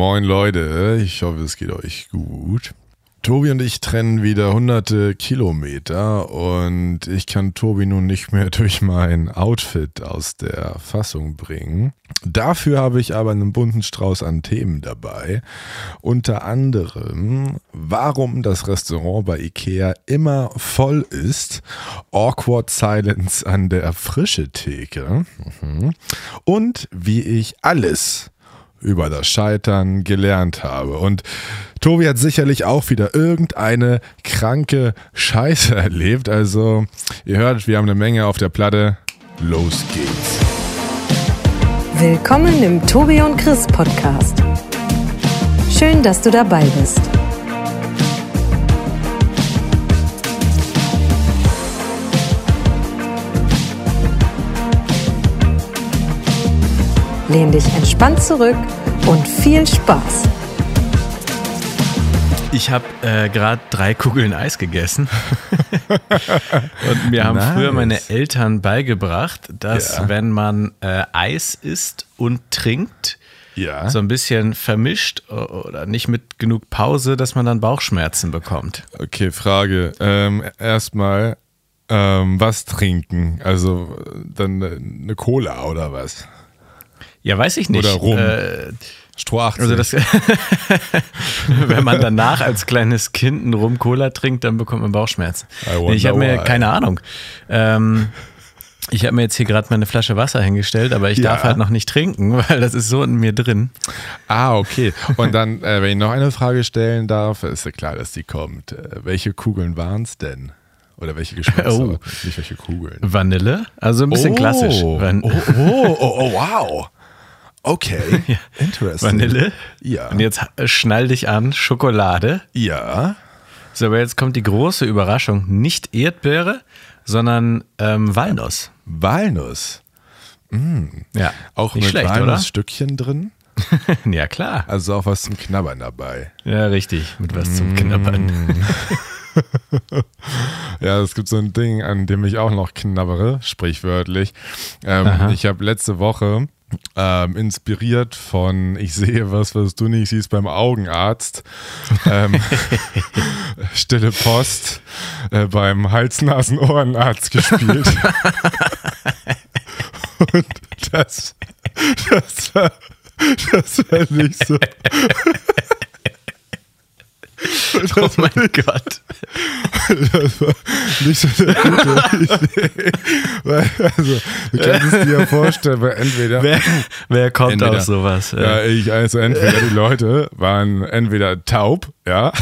Moin Leute, ich hoffe es geht euch gut. Tobi und ich trennen wieder hunderte Kilometer und ich kann Tobi nun nicht mehr durch mein Outfit aus der Fassung bringen. Dafür habe ich aber einen bunten Strauß an Themen dabei. Unter anderem, warum das Restaurant bei Ikea immer voll ist, Awkward Silence an der frische Theke mhm. und wie ich alles über das Scheitern gelernt habe. Und Tobi hat sicherlich auch wieder irgendeine kranke Scheiße erlebt. Also, ihr hört, wir haben eine Menge auf der Platte. Los geht's. Willkommen im Tobi und Chris Podcast. Schön, dass du dabei bist. Lehn dich entspannt zurück und viel Spaß. Ich habe äh, gerade drei Kugeln Eis gegessen. und mir haben nice. früher meine Eltern beigebracht, dass ja. wenn man äh, Eis isst und trinkt, ja. so ein bisschen vermischt oder nicht mit genug Pause, dass man dann Bauchschmerzen bekommt. Okay, Frage. Ähm, Erstmal, ähm, was trinken? Also dann eine Cola oder was? Ja, weiß ich nicht. Oder rum. Äh, Stroh 18. Also das, wenn man danach als kleines Kind einen Rum Cola trinkt, dann bekommt man Bauchschmerzen. Nee, ich habe mir keine Ahnung. Ähm, ich habe mir jetzt hier gerade meine Flasche Wasser hingestellt, aber ich ja. darf halt noch nicht trinken, weil das ist so in mir drin. Ah, okay. Und dann, äh, wenn ich noch eine Frage stellen darf, ist ja klar, dass die kommt. Äh, welche Kugeln waren es denn? Oder welche Geschmackssorten? Oh. Nicht welche Kugeln. Vanille, also ein bisschen oh. klassisch. Van oh, oh, oh, oh, wow. Okay, ja. interesting. Vanille. Ja. Und jetzt schnall dich an, Schokolade. Ja. So, aber jetzt kommt die große Überraschung. Nicht Erdbeere, sondern ähm, Walnuss. Walnuss. Mm. Ja. Auch Nicht mit schlecht, Walnussstückchen drin? ja, klar. Also auch was zum Knabbern dabei. Ja, richtig. Mit was zum Knabbern. ja, es gibt so ein Ding, an dem ich auch noch knabbere, sprichwörtlich. Ähm, ich habe letzte Woche ähm, inspiriert von Ich sehe was, was du nicht siehst beim Augenarzt. Ähm, Stille Post äh, beim Hals-Nasen-Ohrenarzt gespielt. Und das, das war, das war nicht so. oh mein Gott. Das war nicht so eine gute Idee. Weil, also, du kannst es dir ja vorstellen, weil entweder. Wer, wer kommt entweder, auf sowas? Ja. ja, ich, also entweder die Leute waren entweder taub, ja.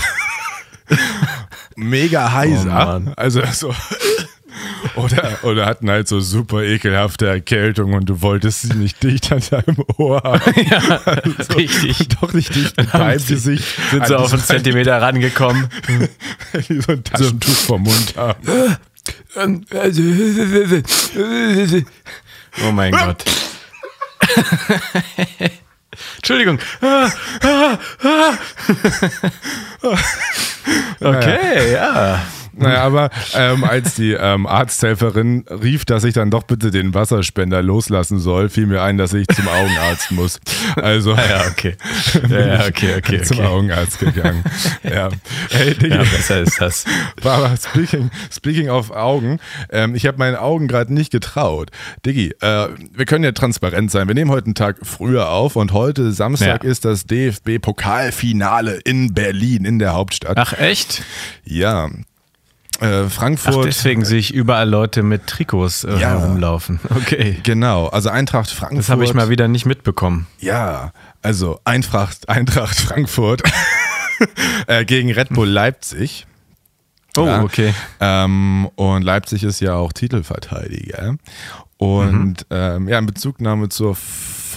Mega heiser. Oh also so oder, oder hatten halt so super ekelhafte Erkältung und du wolltest sie nicht dicht an deinem Ohr haben. Ja, also, richtig. Doch nicht dicht mit deinem Gesicht. Sind sie auf einen Zentimeter rangekommen. die so ein Taschentuch vom Mund haben. Oh mein Gott. Entschuldigung. okay, ja. Naja, aber ähm, als die ähm, Arzthelferin rief, dass ich dann doch bitte den Wasserspender loslassen soll, fiel mir ein, dass ich zum Augenarzt muss. Also. Ja, okay. Ja, okay, okay, Zum okay. Augenarzt gegangen. Ja. Hey, Digga. Ja, besser ist das. Aber speaking, speaking of Augen, ähm, ich habe meinen Augen gerade nicht getraut. Diggi, äh, wir können ja transparent sein. Wir nehmen heute einen Tag früher auf und heute Samstag ja. ist das DFB-Pokalfinale in Berlin, in der Hauptstadt. Ach, echt? Ja. Äh, Frankfurt. Ach, deswegen sehe ich überall Leute mit Trikots äh, ja, herumlaufen. Okay. Genau, also Eintracht Frankfurt. Das habe ich mal wieder nicht mitbekommen. Ja, also Eintracht, Eintracht Frankfurt äh, gegen Red Bull Leipzig. Oh, ja, okay. Ähm, und Leipzig ist ja auch Titelverteidiger. Und mhm. ähm, ja, in Bezugnahme zur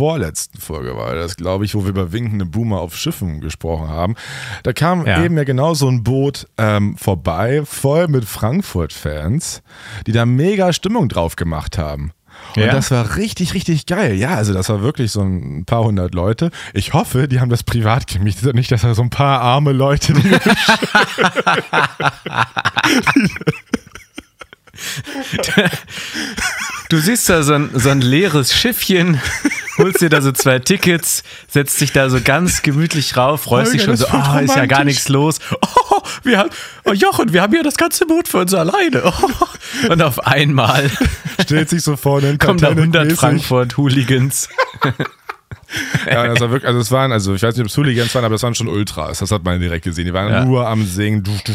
vorletzten Folge war das, glaube ich, wo wir über winkende Boomer auf Schiffen gesprochen haben. Da kam ja. eben ja genau so ein Boot ähm, vorbei, voll mit Frankfurt-Fans, die da mega Stimmung drauf gemacht haben. Und ja. das war richtig, richtig geil. Ja, also das war wirklich so ein paar hundert Leute. Ich hoffe, die haben das privat gemietet und nicht, dass da so ein paar arme Leute. Die Du siehst da so ein, so ein leeres Schiffchen, holst dir da so zwei Tickets, setzt dich da so ganz gemütlich rauf, freust dich schon so, ah, oh, ist ja gar nichts los. Oh, wir haben, oh Jochen, wir haben ja das ganze Boot für uns alleine. Oh. Und auf einmal stellt sich so vorne kommen da 100 Frankfurt-Hooligans. Ja, das war wirklich, also es waren, also ich weiß nicht, ob es Hooligans waren, aber es waren schon Ultras. Das hat man direkt gesehen. Die waren ja. nur am Singen. Du, du.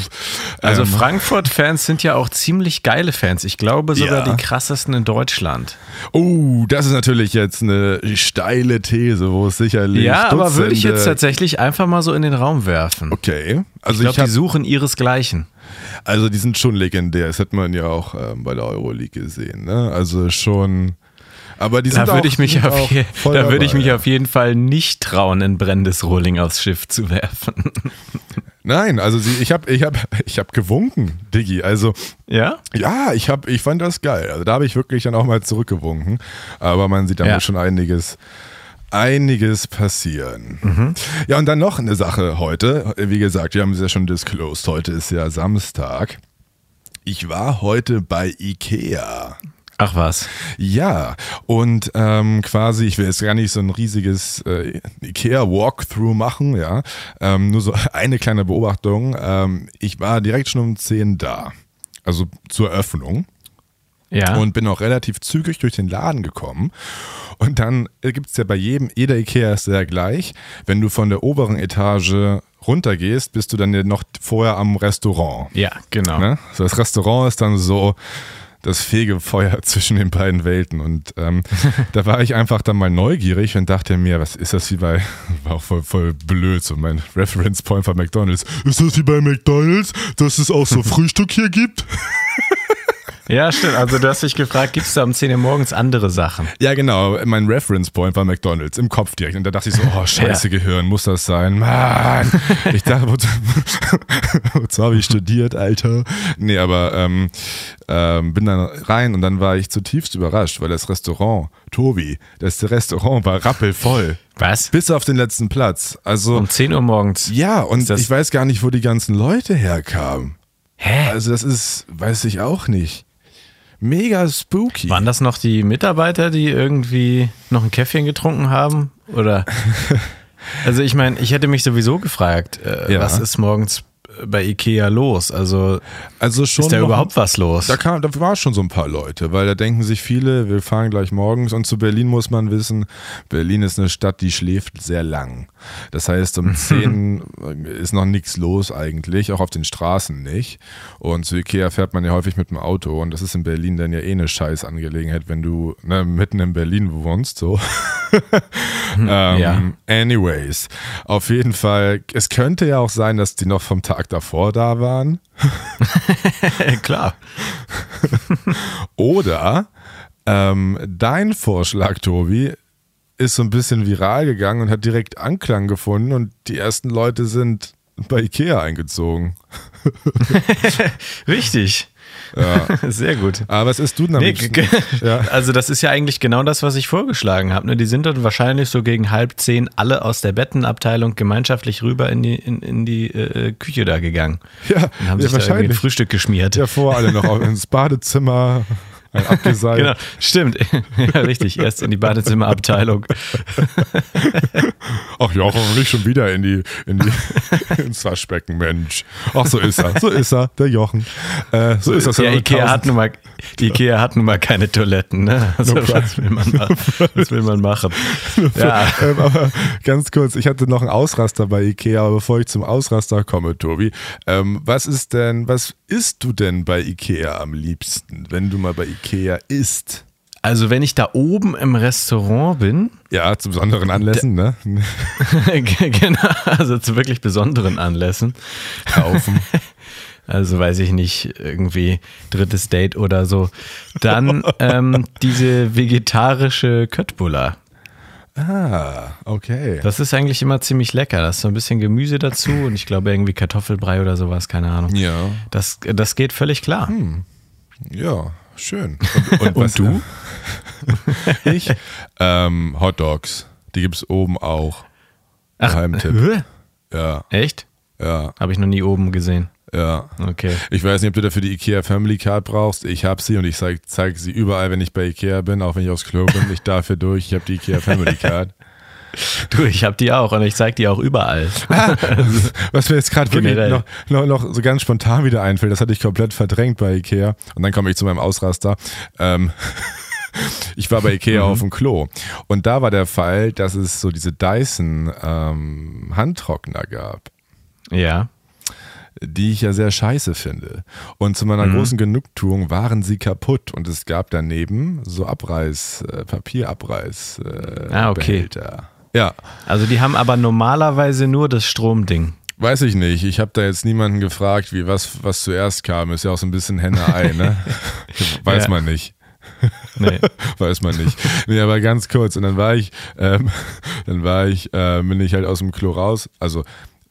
Also ähm, Frankfurt-Fans sind ja auch ziemlich geile Fans. Ich glaube sogar ja. die krassesten in Deutschland. Oh, das ist natürlich jetzt eine steile These, wo es sicherlich. Ja, aber würde ich jetzt tatsächlich einfach mal so in den Raum werfen. Okay. Also ich glaube, die suchen ihresgleichen. Also die sind schon legendär. Das hat man ja auch ähm, bei der Euroleague gesehen. Ne? Also schon aber die da würde ich mich auf, je, da würde ich mich auf jeden Fall nicht trauen, ein brennendes Rolling aufs Schiff zu werfen. Nein, also sie, ich habe ich hab, ich hab gewunken, Diggi. Also ja, ja, ich hab, ich fand das geil. Also da habe ich wirklich dann auch mal zurückgewunken. Aber man sieht da ja. schon einiges, einiges passieren. Mhm. Ja und dann noch eine Sache heute. Wie gesagt, wir haben es ja schon disclosed. Heute ist ja Samstag. Ich war heute bei Ikea. Ach was. Ja, und ähm, quasi, ich will jetzt gar nicht so ein riesiges äh, Ikea-Walkthrough machen, ja. Ähm, nur so eine kleine Beobachtung. Ähm, ich war direkt schon um 10 da. Also zur Öffnung. Ja. Und bin auch relativ zügig durch den Laden gekommen. Und dann gibt es ja bei jedem, jeder Ikea ist ja gleich. Wenn du von der oberen Etage runtergehst, bist du dann ja noch vorher am Restaurant. Ja, genau. Ne? So, das Restaurant ist dann so das Fegefeuer zwischen den beiden Welten. Und ähm, da war ich einfach dann mal neugierig und dachte mir, was ist das wie bei, war auch voll, voll blöd, so mein Reference Point von McDonalds. Ist das wie bei McDonalds, dass es auch so Frühstück hier gibt? Ja, stimmt. Also du hast dich gefragt, gibt es da um 10 Uhr morgens andere Sachen? Ja, genau. Mein Reference Point war McDonalds im Kopf direkt. Und da dachte ich so, oh, scheiße ja. Gehirn, muss das sein? Mann! Ich dachte, wozu, wozu habe ich studiert, Alter? Nee, aber ähm, ähm, bin dann rein und dann war ich zutiefst überrascht, weil das Restaurant, Tobi, das Restaurant war rappelvoll. Was? Bis auf den letzten Platz. Also, um 10 Uhr morgens. Ja, und ich weiß gar nicht, wo die ganzen Leute herkamen. Hä? Also das ist, weiß ich auch nicht mega spooky. Waren das noch die Mitarbeiter, die irgendwie noch ein Käffchen getrunken haben? Oder? also ich meine, ich hätte mich sowieso gefragt, äh, ja. was ist morgens bei Ikea los? Also, also schon ist da überhaupt was los? Da, kam, da war schon so ein paar Leute, weil da denken sich viele, wir fahren gleich morgens und zu Berlin muss man wissen, Berlin ist eine Stadt, die schläft sehr lang. Das heißt, um 10 ist noch nichts los eigentlich, auch auf den Straßen nicht. Und zu Ikea fährt man ja häufig mit dem Auto und das ist in Berlin dann ja eh eine Scheißangelegenheit, wenn du ne, mitten in Berlin wohnst, so. ähm, ja. Anyways, auf jeden Fall, es könnte ja auch sein, dass die noch vom Tag davor da waren. Klar. Oder ähm, dein Vorschlag, Tobi, ist so ein bisschen viral gegangen und hat direkt Anklang gefunden und die ersten Leute sind bei Ikea eingezogen. Richtig. Ja. Sehr gut. Aber was ist du damit? Nee, ja. Also das ist ja eigentlich genau das, was ich vorgeschlagen habe. Ne? Die sind dann wahrscheinlich so gegen halb zehn alle aus der Bettenabteilung gemeinschagschaftlich rüber in die, in, in die äh, Küche da gegangen. Ja, und haben ja, sich wahrscheinlich. Da Frühstück geschmiert. Ja, vor alle noch ins Badezimmer abgeseilt. genau, stimmt. ja, richtig. Erst in die Badezimmerabteilung. Ach ja, nicht schon wieder in die, in die ins Waschbecken, Mensch. Ach, so ist er. So ist er, der Jochen. Äh, so ist das. Ja, Ikea hat, nun mal, Ikea hat nun mal keine Toiletten. Ne? Also, no was, will man, was will man machen? ja. Ähm, aber ganz kurz, ich hatte noch einen Ausraster bei Ikea, aber bevor ich zum Ausraster komme, Tobi, ähm, was ist denn, was isst du denn bei Ikea am liebsten, wenn du mal bei Ikea isst? Also wenn ich da oben im Restaurant bin. Ja, zu besonderen Anlässen, ne? genau, also zu wirklich besonderen Anlässen. Kaufen. Also weiß ich nicht, irgendwie drittes Date oder so. Dann ähm, diese vegetarische Köttbullar. Ah, okay. Das ist eigentlich immer ziemlich lecker. Da ist so ein bisschen Gemüse dazu und ich glaube irgendwie Kartoffelbrei oder sowas, keine Ahnung. Ja. Das, das geht völlig klar. Hm. Ja, schön. Und, und, und du? ich? Ähm, Hot Dogs. Die gibt es oben auch. Ach, Geheimtipp. Ja. Echt? Ja. Habe ich noch nie oben gesehen. Ja. Okay. Ich weiß nicht, ob du dafür die IKEA Family Card brauchst. Ich habe sie und ich zeige zeig sie überall, wenn ich bei IKEA bin, auch wenn ich aufs Klo bin. Ich darf hier durch. Ich habe die IKEA Family Card. Du, ich habe die auch und ich zeige die auch überall. Was mir jetzt gerade wirklich noch, noch, noch, so ganz spontan wieder einfällt, das hatte ich komplett verdrängt bei Ikea. Und dann komme ich zu meinem Ausraster. Ähm, ich war bei Ikea mhm. auf dem Klo und da war der Fall, dass es so diese Dyson ähm, Handtrockner gab. Ja die ich ja sehr scheiße finde. Und zu meiner mhm. großen Genugtuung waren sie kaputt und es gab daneben so Abreiß, äh, Papierabreiß. Äh, ah, okay. Behälter. Ja. Also die haben aber normalerweise nur das Stromding. Weiß ich nicht. Ich habe da jetzt niemanden gefragt, wie was, was zuerst kam. Ist ja auch so ein bisschen Henne-Ei, ne? Weiß ja. man nicht. Nee. Weiß man nicht. Nee, aber ganz kurz. Und dann war ich, ähm, dann war ich, äh, bin ich halt aus dem Klo raus. Also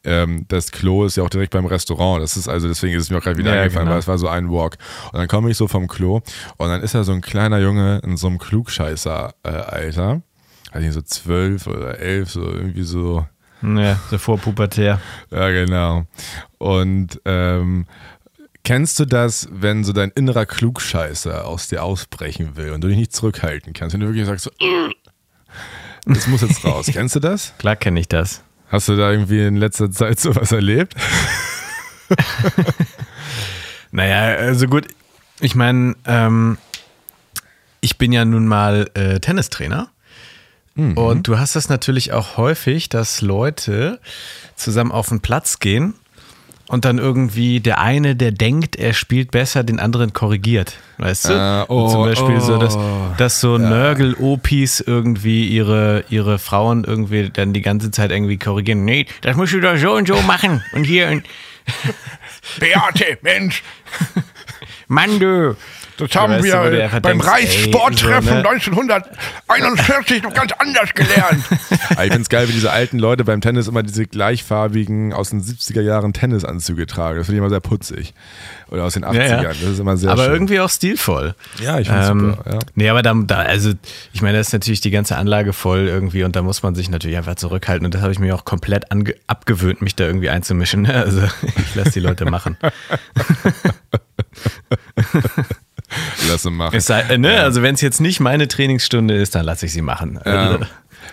ähm, das Klo ist ja auch direkt beim Restaurant. Das ist also, deswegen ist es mir auch gerade wieder ja, eingefallen, genau. weil es war so ein Walk. Und dann komme ich so vom Klo und dann ist da so ein kleiner Junge in so einem Klugscheißer-Alter. Äh, nicht, so zwölf oder elf, so irgendwie so. Ja, so vorpubertär. Ja, genau. Und ähm, kennst du das, wenn so dein innerer Klugscheißer aus dir ausbrechen will und du dich nicht zurückhalten kannst? Wenn du wirklich sagst so, das muss jetzt raus. kennst du das? Klar kenne ich das. Hast du da irgendwie in letzter Zeit sowas erlebt? naja, also gut, ich meine, ähm, ich bin ja nun mal äh, Tennistrainer. Mhm. Und du hast das natürlich auch häufig, dass Leute zusammen auf den Platz gehen und dann irgendwie der eine, der denkt, er spielt besser, den anderen korrigiert. Weißt du? Uh, oh, zum Beispiel oh, so, dass, dass so ja. Nörgel-Opis irgendwie ihre, ihre Frauen irgendwie dann die ganze Zeit irgendwie korrigieren. Nee, das musst du doch so und so machen. Und hier. Und Beate, Mensch. Mann, du. Das haben weißt wir du, beim Reichssporttreffen so, ne? 1941 noch ganz anders gelernt. ich finde es geil, wie diese alten Leute beim Tennis immer diese gleichfarbigen aus den 70er Jahren Tennisanzüge tragen. Das finde ich immer sehr putzig. Oder aus den 80ern. Ja, ja. Das ist immer sehr Aber schön. irgendwie auch stilvoll. Ja, ich finde ähm, super. Ja. Nee, aber da, da, also ich meine, da ist natürlich die ganze Anlage voll irgendwie und da muss man sich natürlich einfach zurückhalten. Und das habe ich mir auch komplett abgewöhnt, mich da irgendwie einzumischen. Also ich lasse die Leute machen. Lass ihn machen. Sei, ne? Also wenn es jetzt nicht meine Trainingsstunde ist, dann lasse ich sie machen. Ja.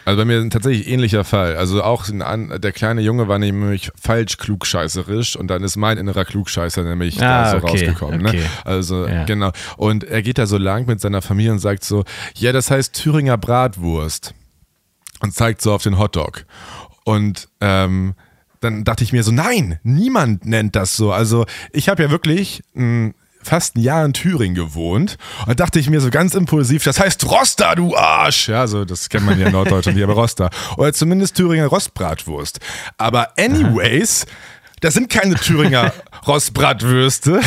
Also bei mir ist ein tatsächlich ähnlicher Fall. Also auch der kleine Junge war nämlich falsch klugscheißerisch und dann ist mein innerer Klugscheißer nämlich ah, da so okay, rausgekommen. Ne? Okay. Ne? Also ja. genau. Und er geht da so lang mit seiner Familie und sagt so, ja, das heißt Thüringer Bratwurst und zeigt so auf den Hotdog. Und ähm, dann dachte ich mir so, nein, niemand nennt das so. Also ich habe ja wirklich ein fast ein Jahr in Thüringen gewohnt und dachte ich mir so ganz impulsiv, das heißt Roster, du Arsch. Ja, so, das kennt man ja in Norddeutschland hier, aber Roster. Oder zumindest Thüringer Rostbratwurst. Aber anyways, das sind keine Thüringer Rostbratwürste.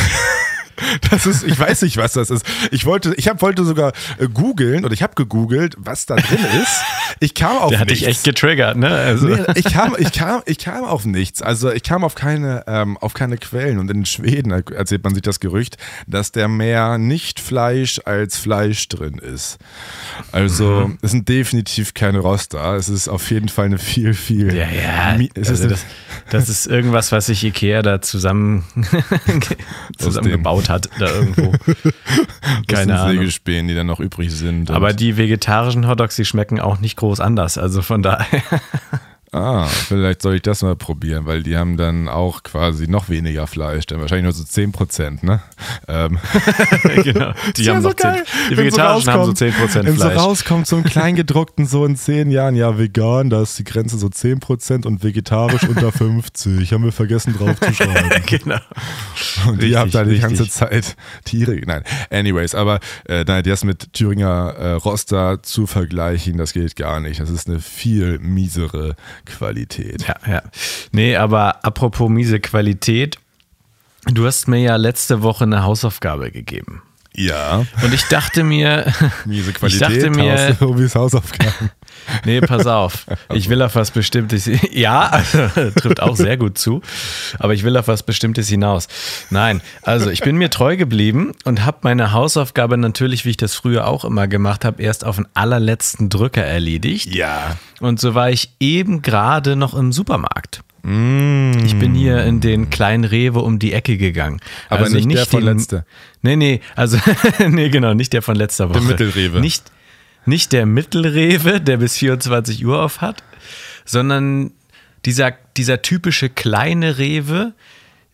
Das ist, ich weiß nicht, was das ist. Ich wollte, ich hab, wollte sogar äh, googeln oder ich habe gegoogelt, was da drin ist. Ich kam auf Der hat nichts. dich echt getriggert, ne? Also. Nee, ich kam, ich kam, ich kam auf nichts. Also ich kam auf keine, ähm, auf keine Quellen. Und in Schweden erzählt man sich das Gerücht, dass der mehr nicht Fleisch als Fleisch drin ist. Also mhm. es sind definitiv keine Roster. Es ist auf jeden Fall eine viel, viel. Ja, ja. Es also ist das, das ist irgendwas, was sich Ikea da zusammen zusammengebaut gebaut hat, da irgendwo. Keine das sind Sägespäne, die dann noch übrig sind. Aber die vegetarischen Hotdogs, die schmecken auch nicht groß anders. Also von daher. Ah, vielleicht soll ich das mal probieren, weil die haben dann auch quasi noch weniger Fleisch, dann wahrscheinlich nur so 10%, ne? Ähm. genau, die haben so noch 10, Die Vegetarischen so haben so 10% Fleisch. Wenn so rauskommt, so ein Kleingedruckten so in 10 Jahren, ja, vegan, da ist die Grenze so 10% und vegetarisch unter 50. Haben wir vergessen drauf zu schreiben. genau. Und richtig, ihr habt da die richtig. ganze Zeit Tiere, nein, anyways, aber äh, nein, das mit Thüringer äh, Roster zu vergleichen, das geht gar nicht. Das ist eine viel miesere Qualität. Ja, ja. Nee, aber apropos miese Qualität, du hast mir ja letzte Woche eine Hausaufgabe gegeben. Ja. Und ich dachte mir, miese Qualität, ich dachte mir, Hobys Hausaufgaben. Nee, pass auf. Ich will auf was Bestimmtes. Ja, also, trifft auch sehr gut zu. Aber ich will auf was Bestimmtes hinaus. Nein, also ich bin mir treu geblieben und habe meine Hausaufgabe natürlich, wie ich das früher auch immer gemacht habe, erst auf den allerletzten Drücker erledigt. Ja. Und so war ich eben gerade noch im Supermarkt. Mm. Ich bin hier in den kleinen Rewe um die Ecke gegangen. Aber also nicht, nicht der von den, letzter. Nee, nee, also nee, genau, nicht der von letzter Woche. Der Mittelrewe. Nicht, nicht der Mittelrewe, der bis 24 Uhr auf hat, sondern dieser, dieser typische kleine Rewe,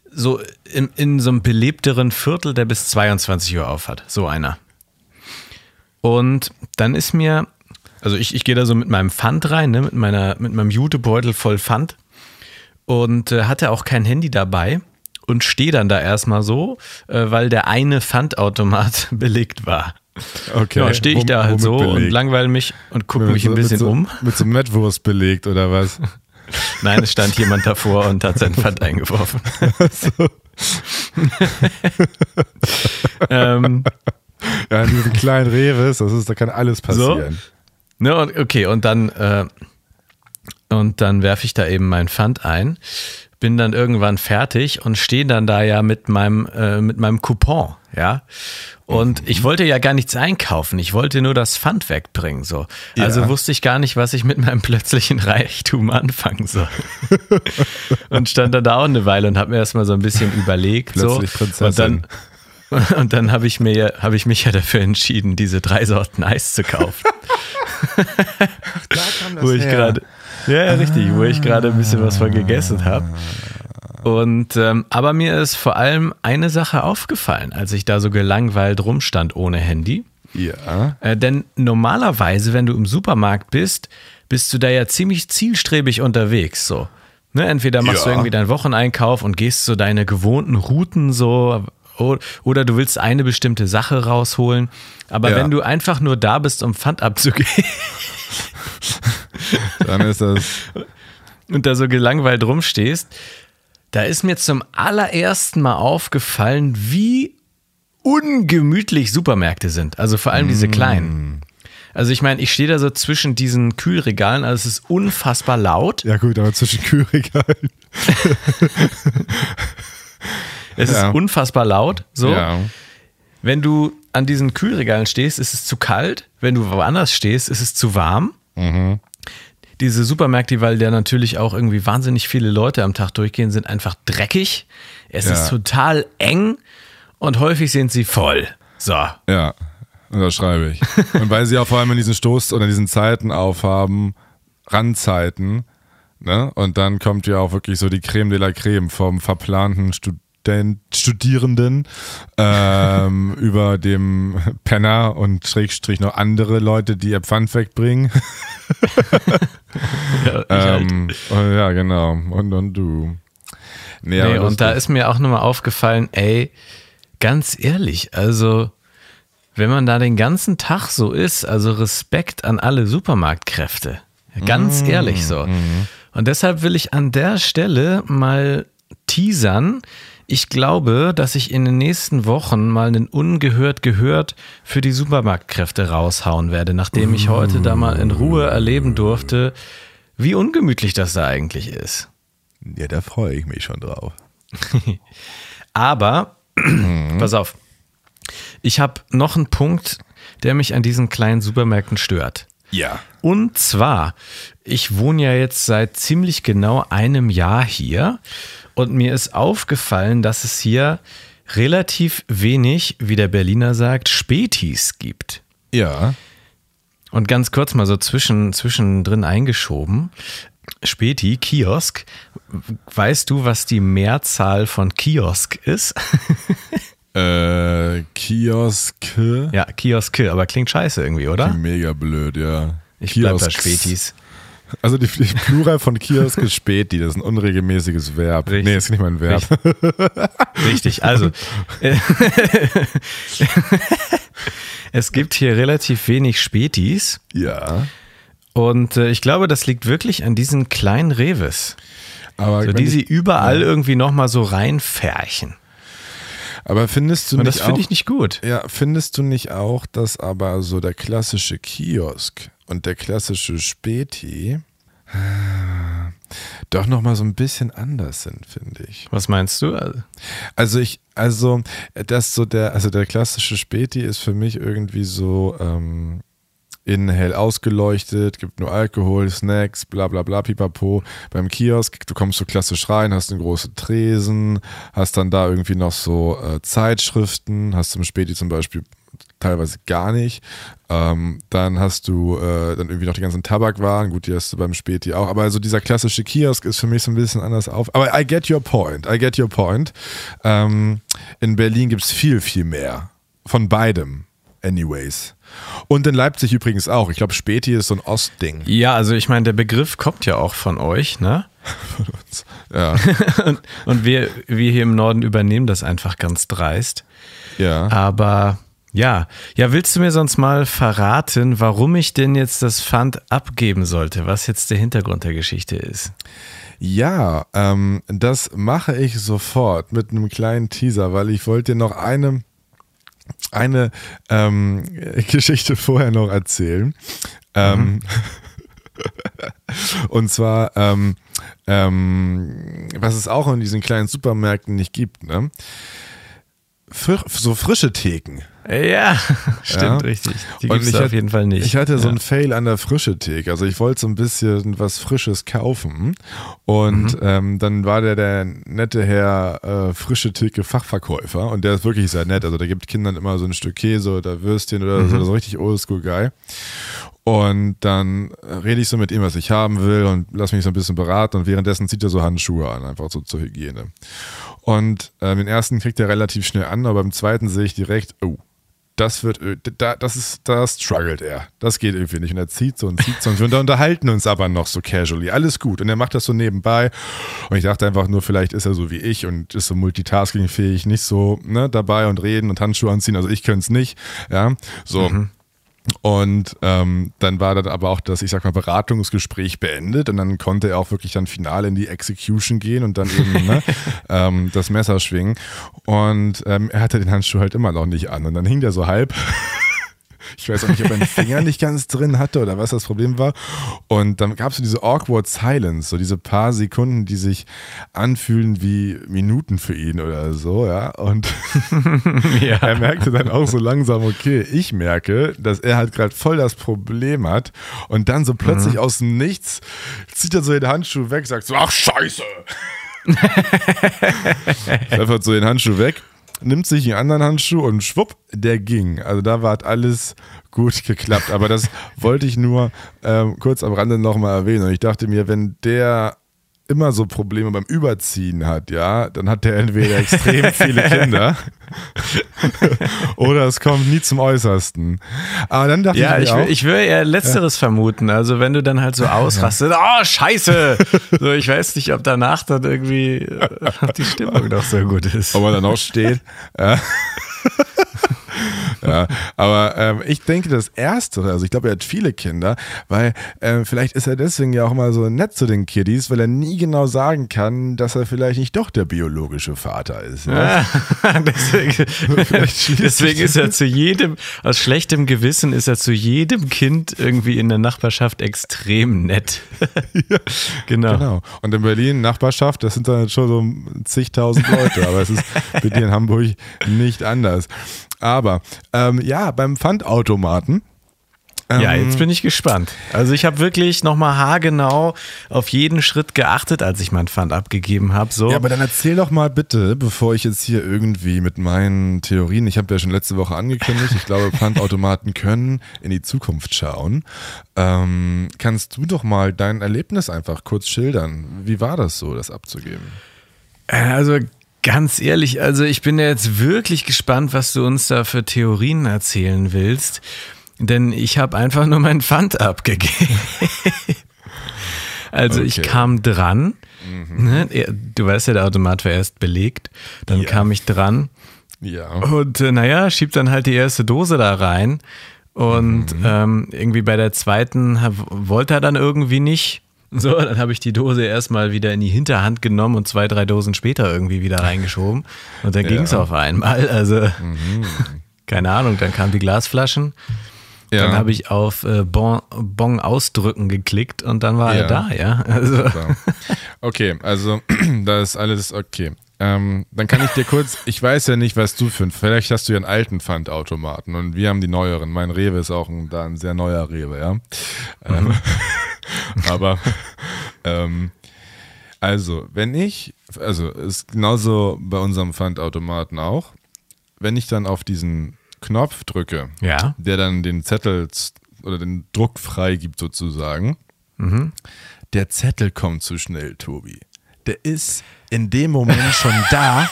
so in, in so einem belebteren Viertel, der bis 22 Uhr auf hat. So einer. Und dann ist mir, also ich, ich gehe da so mit meinem Pfand rein, ne, mit, meiner, mit meinem Jutebeutel voll Pfand und äh, hatte auch kein Handy dabei und stehe dann da erstmal so, äh, weil der eine Pfandautomat belegt war. Okay. Ja, stehe ich da halt so belegt? und langweile mich und gucke mich ein bisschen so, um. Mit so Mettwurst belegt oder was? Nein, es stand jemand davor und hat sein Pfand eingeworfen. so. ähm, ja, in diesen kleinen Reves, das ist, da kann alles passieren. So? Ne, und, okay, und dann, äh, und dann werfe ich da eben mein Pfand ein, bin dann irgendwann fertig und stehe dann da ja mit meinem, äh, mit meinem Coupon, ja. Und mhm. ich wollte ja gar nichts einkaufen, ich wollte nur das Pfand wegbringen, so. Ja. Also wusste ich gar nicht, was ich mit meinem plötzlichen Reichtum anfangen soll. und stand dann da auch eine Weile und habe mir erstmal so ein bisschen überlegt, Plötzlich so. Prinzessin. Und dann, und dann habe ich mir habe ich mich ja dafür entschieden, diese drei Sorten Eis zu kaufen. da kam das wo ich gerade ja, ja, richtig, wo ich gerade ein bisschen was von gegessen habe. Und ähm, aber mir ist vor allem eine Sache aufgefallen, als ich da so gelangweilt rumstand ohne Handy. Ja. Äh, denn normalerweise, wenn du im Supermarkt bist, bist du da ja ziemlich zielstrebig unterwegs. So. Ne, entweder machst ja. du irgendwie deinen Wocheneinkauf und gehst so deine gewohnten Routen so, oder du willst eine bestimmte Sache rausholen. Aber ja. wenn du einfach nur da bist, um Pfand abzugeben, dann ist das. Und da so gelangweilt rumstehst, da ist mir zum allerersten Mal aufgefallen, wie ungemütlich Supermärkte sind. Also vor allem diese kleinen. Mm. Also ich meine, ich stehe da so zwischen diesen Kühlregalen, also es ist unfassbar laut. Ja gut, aber zwischen Kühlregalen. Es ja. ist unfassbar laut. So. Ja. Wenn du an diesen Kühlregalen stehst, ist es zu kalt. Wenn du woanders stehst, ist es zu warm. Mhm. Diese Supermärkte, weil da natürlich auch irgendwie wahnsinnig viele Leute am Tag durchgehen, sind einfach dreckig. Es ja. ist total eng und häufig sind sie voll. So. Ja, das schreibe ich. und weil sie auch vor allem in diesen Stoß- oder diesen Zeiten aufhaben, Randzeiten, ne? Und dann kommt ja auch wirklich so die Creme de la Creme vom verplanten Stud den Studierenden ähm, über dem Penner und Schrägstrich noch andere Leute, die ihr Pfand wegbringen. ja, ähm, halt. ja, genau. Und, und du. Nee, nee und da ist mir auch nochmal aufgefallen, ey, ganz ehrlich, also wenn man da den ganzen Tag so ist, also Respekt an alle Supermarktkräfte. Ganz mmh, ehrlich so. Mmh. Und deshalb will ich an der Stelle mal teasern, ich glaube, dass ich in den nächsten Wochen mal einen ungehört gehört für die Supermarktkräfte raushauen werde, nachdem ich heute da mal in Ruhe erleben durfte, wie ungemütlich das da eigentlich ist. Ja, da freue ich mich schon drauf. Aber, mhm. pass auf, ich habe noch einen Punkt, der mich an diesen kleinen Supermärkten stört. Ja. Und zwar, ich wohne ja jetzt seit ziemlich genau einem Jahr hier und mir ist aufgefallen, dass es hier relativ wenig, wie der Berliner sagt, Spätis gibt. Ja. Und ganz kurz mal so zwischen, zwischendrin eingeschoben. Späti, Kiosk. Weißt du, was die Mehrzahl von Kiosk ist? äh, Kioske? Ja, Kioske, aber klingt scheiße irgendwie, oder? Mega blöd, ja. Ich bleib bei Spätis. Also die, die Plural von Kiosk ist Späti, das ist ein unregelmäßiges Verb. Richtig. Nee, ist nicht mal ein Verb. Richtig, also es gibt hier relativ wenig Spätis. Ja. Und äh, ich glaube, das liegt wirklich an diesen kleinen Reves. Aber so, die ich, sie überall ja. irgendwie nochmal so reinfärchen. Aber findest du Und nicht das finde ich nicht gut. Ja, findest du nicht auch, dass aber so der klassische Kiosk und der klassische Späti äh, doch noch mal so ein bisschen anders sind, finde ich. Was meinst du? Also ich, also das so der, also der klassische Späti ist für mich irgendwie so ähm, innen hell ausgeleuchtet, gibt nur Alkohol, Snacks, bla bla bla, pipapo. Beim Kiosk, du kommst so klassisch rein, hast eine große Tresen, hast dann da irgendwie noch so äh, Zeitschriften, hast zum Späti zum Beispiel teilweise gar nicht. Ähm, dann hast du äh, dann irgendwie noch die ganzen Tabakwaren, gut, die hast du beim Späti auch, aber also dieser klassische Kiosk ist für mich so ein bisschen anders auf. Aber I get your point, I get your point. Ähm, in Berlin gibt es viel, viel mehr von beidem, anyways. Und in Leipzig übrigens auch. Ich glaube, Späti ist so ein Ostding. Ja, also ich meine, der Begriff kommt ja auch von euch, ne? Von uns. Ja. und, und wir, wir hier im Norden übernehmen das einfach ganz dreist. Ja. Aber ja, ja, willst du mir sonst mal verraten, warum ich denn jetzt das Pfand abgeben sollte, was jetzt der Hintergrund der Geschichte ist? Ja, ähm, das mache ich sofort mit einem kleinen Teaser, weil ich wollte dir noch eine, eine ähm, Geschichte vorher noch erzählen. Ähm, mhm. Und zwar, ähm, ähm, was es auch in diesen kleinen Supermärkten nicht gibt, ne? So frische Theken. Ja, stimmt, ja. richtig. Die gibt es auf jeden Fall nicht. Ich hatte so einen Fail an der frische Theke. Also ich wollte so ein bisschen was Frisches kaufen. Und mhm. ähm, dann war der der nette Herr äh, frische Theke Fachverkäufer. Und der ist wirklich sehr nett. Also der gibt Kindern immer so ein Stück Käse oder Würstchen oder mhm. so. Das ist richtig oldschool guy. Und dann rede ich so mit ihm, was ich haben will und lass mich so ein bisschen beraten. Und währenddessen zieht er so Handschuhe an, einfach so zur Hygiene. Und äh, den ersten kriegt er relativ schnell an, aber beim zweiten sehe ich direkt, oh, das wird, äh, da, das ist, da struggelt er. Das geht irgendwie nicht. Und er zieht so und zieht so und wir unterhalten uns aber noch so casually. Alles gut. Und er macht das so nebenbei. Und ich dachte einfach nur, vielleicht ist er so wie ich und ist so multitaskingfähig, nicht so ne, dabei und reden und Handschuhe anziehen. Also ich könnte es nicht. Ja, so. Mhm. Und ähm, dann war dann aber auch das, ich sag mal, Beratungsgespräch beendet und dann konnte er auch wirklich dann final in die Execution gehen und dann eben ne, ähm, das Messer schwingen. Und ähm, er hatte den Handschuh halt immer noch nicht an und dann hing der so halb ich weiß auch nicht, ob er den Finger nicht ganz drin hatte oder was das Problem war. Und dann gab es so diese awkward silence, so diese paar Sekunden, die sich anfühlen wie Minuten für ihn oder so, ja. Und ja. er merkte dann auch so langsam, okay, ich merke, dass er halt gerade voll das Problem hat. Und dann so plötzlich mhm. aus dem Nichts zieht er so den Handschuh weg, sagt so, ach scheiße. Einfach so den Handschuh weg nimmt sich einen anderen Handschuh und schwupp, der ging. Also da war alles gut geklappt. Aber das wollte ich nur ähm, kurz am Rande nochmal erwähnen. Und ich dachte mir, wenn der immer so Probleme beim Überziehen hat, ja, dann hat der entweder extrem viele Kinder oder es kommt nie zum Äußersten. Aber dann dachte ja, ich, ich, auch, ich würde eher Letzteres ja. vermuten. Also wenn du dann halt so ausrastest, oh Scheiße, so ich weiß nicht, ob danach dann irgendwie äh, die Stimmung noch so gut ist. Ob man dann auch steht. ja, aber ähm, ich denke das Erste, also ich glaube, er hat viele Kinder, weil ähm, vielleicht ist er deswegen ja auch mal so nett zu den Kiddies, weil er nie genau sagen kann, dass er vielleicht nicht doch der biologische Vater ist. Ja? Ja, deswegen, deswegen ist er zu jedem, aus schlechtem Gewissen ist er zu jedem Kind irgendwie in der Nachbarschaft extrem nett. ja, genau. genau. Und in Berlin, Nachbarschaft, das sind dann schon so zigtausend Leute, aber es ist bei dir in Hamburg nicht anders. Aber ähm, ja, beim Pfandautomaten. ja, jetzt ähm, bin ich gespannt. Also ich habe wirklich nochmal haargenau auf jeden Schritt geachtet, als ich mein Pfand abgegeben habe. So. Ja, aber dann erzähl doch mal bitte, bevor ich jetzt hier irgendwie mit meinen Theorien, ich habe ja schon letzte Woche angekündigt, ich glaube, Pfandautomaten können in die Zukunft schauen. Ähm, kannst du doch mal dein Erlebnis einfach kurz schildern? Wie war das so, das abzugeben? Äh, also Ganz ehrlich, also ich bin jetzt wirklich gespannt, was du uns da für Theorien erzählen willst. Denn ich habe einfach nur mein Pfand abgegeben. also okay. ich kam dran. Mhm. Ne? Du weißt ja, der Automat war erst belegt. Dann ja. kam ich dran. Ja. Und äh, naja, schiebt dann halt die erste Dose da rein. Und mhm. ähm, irgendwie bei der zweiten wollte er dann irgendwie nicht. So, dann habe ich die Dose erstmal wieder in die Hinterhand genommen und zwei, drei Dosen später irgendwie wieder reingeschoben. Und dann ja. ging es auf einmal. Also, mhm. keine Ahnung, dann kamen die Glasflaschen. Ja. Dann habe ich auf äh, bon, bon ausdrücken geklickt und dann war ja. er da, ja. Also. Okay, also da ist alles okay. ähm, dann kann ich dir kurz, ich weiß ja nicht, was du für ein, vielleicht hast du ja einen alten Pfandautomaten und wir haben die neueren. Mein Rewe ist auch ein, da ein sehr neuer Rewe, ja. Ähm, mhm. aber ähm, also, wenn ich, also ist genauso bei unserem Pfandautomaten auch, wenn ich dann auf diesen Knopf drücke, ja. der dann den Zettel oder den Druck freigibt sozusagen, mhm. der Zettel kommt zu schnell, Tobi. Der ist in dem Moment schon da,